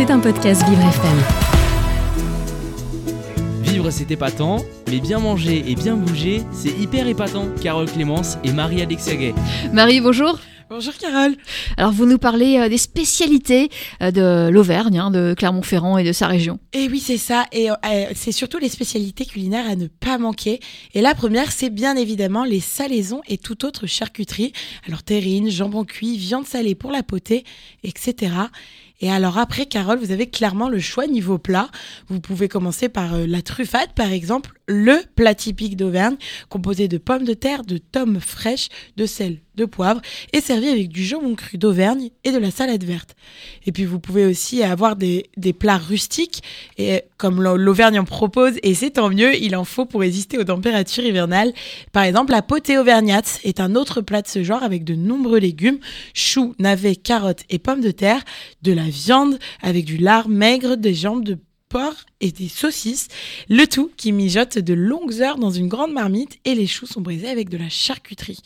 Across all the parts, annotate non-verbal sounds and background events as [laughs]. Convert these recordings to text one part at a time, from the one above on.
C'est un podcast Vivre FM. Vivre c'est épatant, mais bien manger et bien bouger, c'est hyper épatant. Carole Clémence et Marie-Alexia Gay. Marie, bonjour. Bonjour Carole. Alors vous nous parlez euh, des spécialités euh, de l'Auvergne, hein, de Clermont-Ferrand et de sa région. Et oui, c'est ça. Et euh, c'est surtout les spécialités culinaires à ne pas manquer. Et la première, c'est bien évidemment les salaisons et toute autre charcuterie. Alors terrine, jambon cuit, viande salée pour la potée, etc. Et alors après, Carole, vous avez clairement le choix niveau plat. Vous pouvez commencer par euh, la truffade, par exemple, le plat typique d'Auvergne, composé de pommes de terre, de tomes fraîches, de sel, poivre, et servi avec du jambon cru d'Auvergne et de la salade verte. Et puis vous pouvez aussi avoir des, des plats rustiques, et comme l'Auvergne en propose, et c'est tant mieux, il en faut pour résister aux températures hivernales. Par exemple, la potée auvergnate est un autre plat de ce genre avec de nombreux légumes, choux, navets, carottes et pommes de terre, de la viande avec du lard maigre, des jambes de porc et des saucisses, le tout qui mijote de longues heures dans une grande marmite et les choux sont brisés avec de la charcuterie.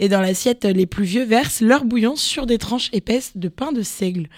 Et dans l'assiette, les plus vieux versent leur bouillon sur des tranches épaisses de pain de seigle.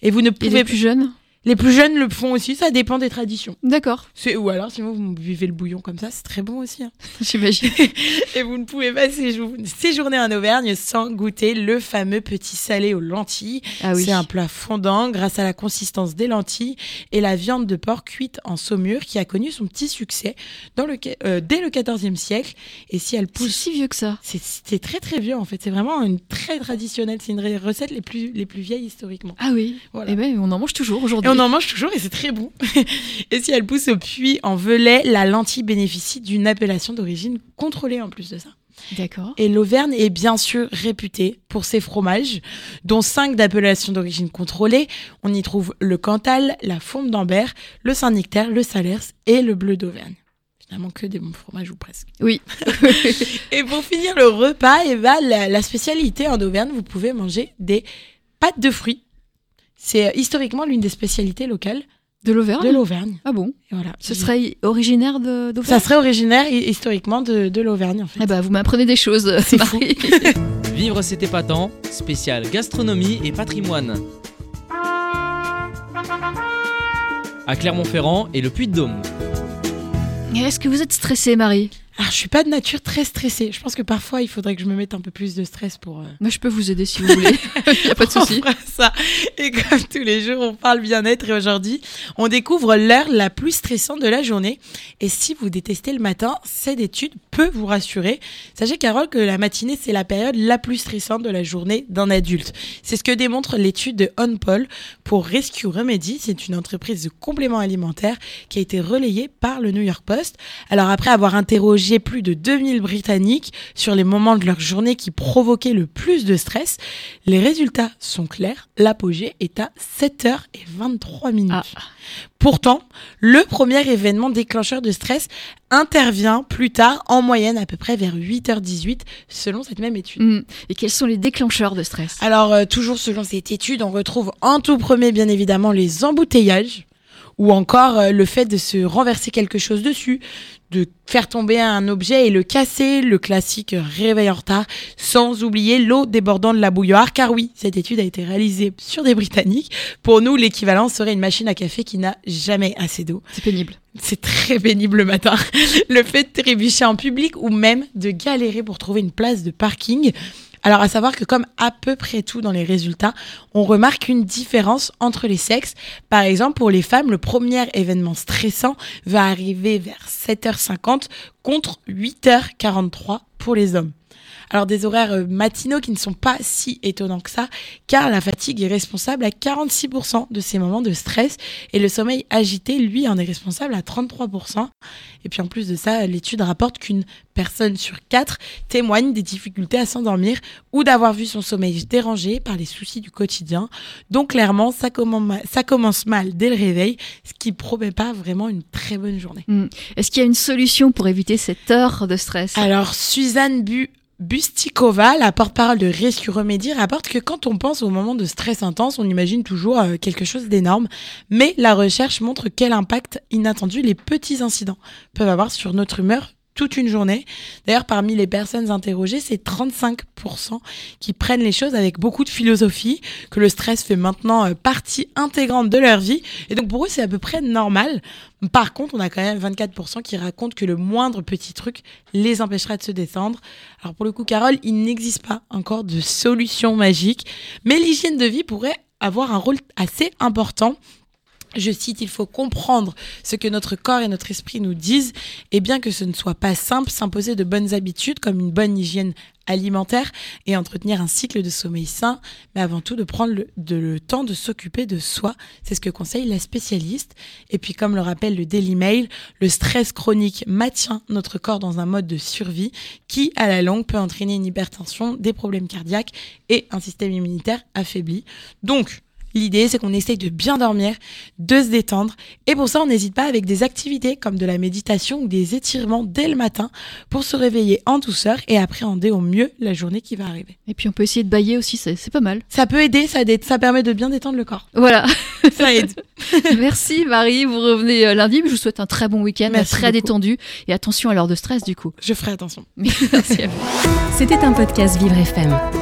Et vous ne pouvez les plus jeunes? Les plus jeunes le font aussi, ça dépend des traditions. D'accord. Ou alors, si vous buvez le bouillon comme ça, c'est très bon aussi. Hein. [laughs] J'imagine. [laughs] et vous ne pouvez pas séjourner en Auvergne sans goûter le fameux petit salé aux lentilles. Ah oui. C'est un plat fondant grâce à la consistance des lentilles et la viande de porc cuite en saumure qui a connu son petit succès dans le, euh, dès le XIVe siècle. Et si elle pousse. C'est si vieux que ça. C'est très très vieux en fait. C'est vraiment une très traditionnelle. C'est une recette les plus, les plus vieilles historiquement. Ah oui. Voilà. Et eh ben, on en mange toujours aujourd'hui on en mange toujours et c'est très bon. [laughs] et si elle pousse au puits en Velay, la lentille bénéficie d'une appellation d'origine contrôlée en plus de ça. D'accord. Et l'Auvergne est bien sûr réputée pour ses fromages, dont cinq d'appellations d'origine contrôlée. On y trouve le Cantal, la Fonte d'Ambert, le Saint-Nectaire, le Salers et le Bleu d'Auvergne. Finalement, que des bons fromages ou presque. Oui. [laughs] et pour finir le repas, et eh ben, la spécialité en Auvergne, vous pouvez manger des pâtes de fruits c'est euh, historiquement l'une des spécialités locales. De l'Auvergne De l'Auvergne. Ah bon? Voilà. Ce serait originaire d'Auvergne? Ça serait originaire historiquement de, de l'Auvergne en fait. Eh ben, vous m'apprenez des choses, [laughs] c'est Marie. [laughs] Vivre c'était épatant, spécial gastronomie et patrimoine. À Clermont-Ferrand et le Puy-de-Dôme. Est-ce que vous êtes stressée, Marie? Alors, je suis pas de nature très stressée. Je pense que parfois, il faudrait que je me mette un peu plus de stress pour. Euh... Moi, je peux vous aider si vous voulez. [laughs] Il a pas de souci. ça. Et comme tous les jours, on parle bien-être et aujourd'hui, on découvre l'heure la plus stressante de la journée. Et si vous détestez le matin, cette étude peut vous rassurer. Sachez, Carole, que la matinée, c'est la période la plus stressante de la journée d'un adulte. C'est ce que démontre l'étude de OnPol pour Rescue Remedy. C'est une entreprise de compléments alimentaires qui a été relayée par le New York Post. Alors, après avoir interrogé j'ai plus de 2000 Britanniques sur les moments de leur journée qui provoquaient le plus de stress. Les résultats sont clairs. L'apogée est à 7h23 minutes. Ah. Pourtant, le premier événement déclencheur de stress intervient plus tard, en moyenne à peu près vers 8h18, selon cette même étude. Mmh. Et quels sont les déclencheurs de stress? Alors, euh, toujours selon cette étude, on retrouve en tout premier, bien évidemment, les embouteillages ou encore euh, le fait de se renverser quelque chose dessus, de faire tomber un objet et le casser, le classique réveil en retard, sans oublier l'eau débordant de la bouilloire, car oui, cette étude a été réalisée sur des Britanniques. Pour nous, l'équivalent serait une machine à café qui n'a jamais assez d'eau. C'est pénible. C'est très pénible le matin. [laughs] Le fait de trébucher en public ou même de galérer pour trouver une place de parking. Alors à savoir que comme à peu près tout dans les résultats, on remarque une différence entre les sexes. Par exemple, pour les femmes, le premier événement stressant va arriver vers 7h50 contre 8h43 pour les hommes. Alors des horaires euh, matinaux qui ne sont pas si étonnants que ça, car la fatigue est responsable à 46% de ces moments de stress et le sommeil agité, lui, en est responsable à 33%. Et puis en plus de ça, l'étude rapporte qu'une personne sur quatre témoigne des difficultés à s'endormir ou d'avoir vu son sommeil dérangé par les soucis du quotidien. Donc clairement, ça commence, mal dès le réveil, ce qui promet pas vraiment une très bonne journée. Hmm. Est-ce qu'il y a une solution pour éviter cette heure de stress? Alors Suzanne Bu Bustikova, la porte-parole de Rescue Remedy, rapporte que quand on pense au moment de stress intense, on imagine toujours euh, quelque chose d'énorme, mais la recherche montre quel impact inattendu les petits incidents peuvent avoir sur notre humeur toute une journée. D'ailleurs, parmi les personnes interrogées, c'est 35% qui prennent les choses avec beaucoup de philosophie, que le stress fait maintenant euh, partie intégrante de leur vie. Et donc pour eux, c'est à peu près normal. Par contre, on a quand même 24% qui racontent que le moindre petit truc les empêchera de se détendre. Alors pour le coup, Carole, il n'existe pas encore de solution magique, mais l'hygiène de vie pourrait avoir un rôle assez important je cite, il faut comprendre ce que notre corps et notre esprit nous disent, et bien que ce ne soit pas simple, s'imposer de bonnes habitudes comme une bonne hygiène alimentaire et entretenir un cycle de sommeil sain, mais avant tout de prendre le, temps de s'occuper de soi. C'est ce que conseille la spécialiste. Et puis, comme le rappelle le Daily Mail, le stress chronique maintient notre corps dans un mode de survie qui, à la longue, peut entraîner une hypertension, des problèmes cardiaques et un système immunitaire affaibli. Donc, L'idée, c'est qu'on essaye de bien dormir, de se détendre. Et pour ça, on n'hésite pas avec des activités comme de la méditation ou des étirements dès le matin pour se réveiller en douceur et appréhender au mieux la journée qui va arriver. Et puis on peut essayer de bailler aussi, c'est pas mal. Ça peut aider, ça, ça permet de bien détendre le corps. Voilà. [laughs] Ça aide. [laughs] Merci Marie, vous revenez euh, lundi, je vous souhaite un très bon week-end, très beaucoup. détendu et attention à l'heure de stress du coup. Je ferai attention. [laughs] Merci à vous. C'était un podcast Vivre FM.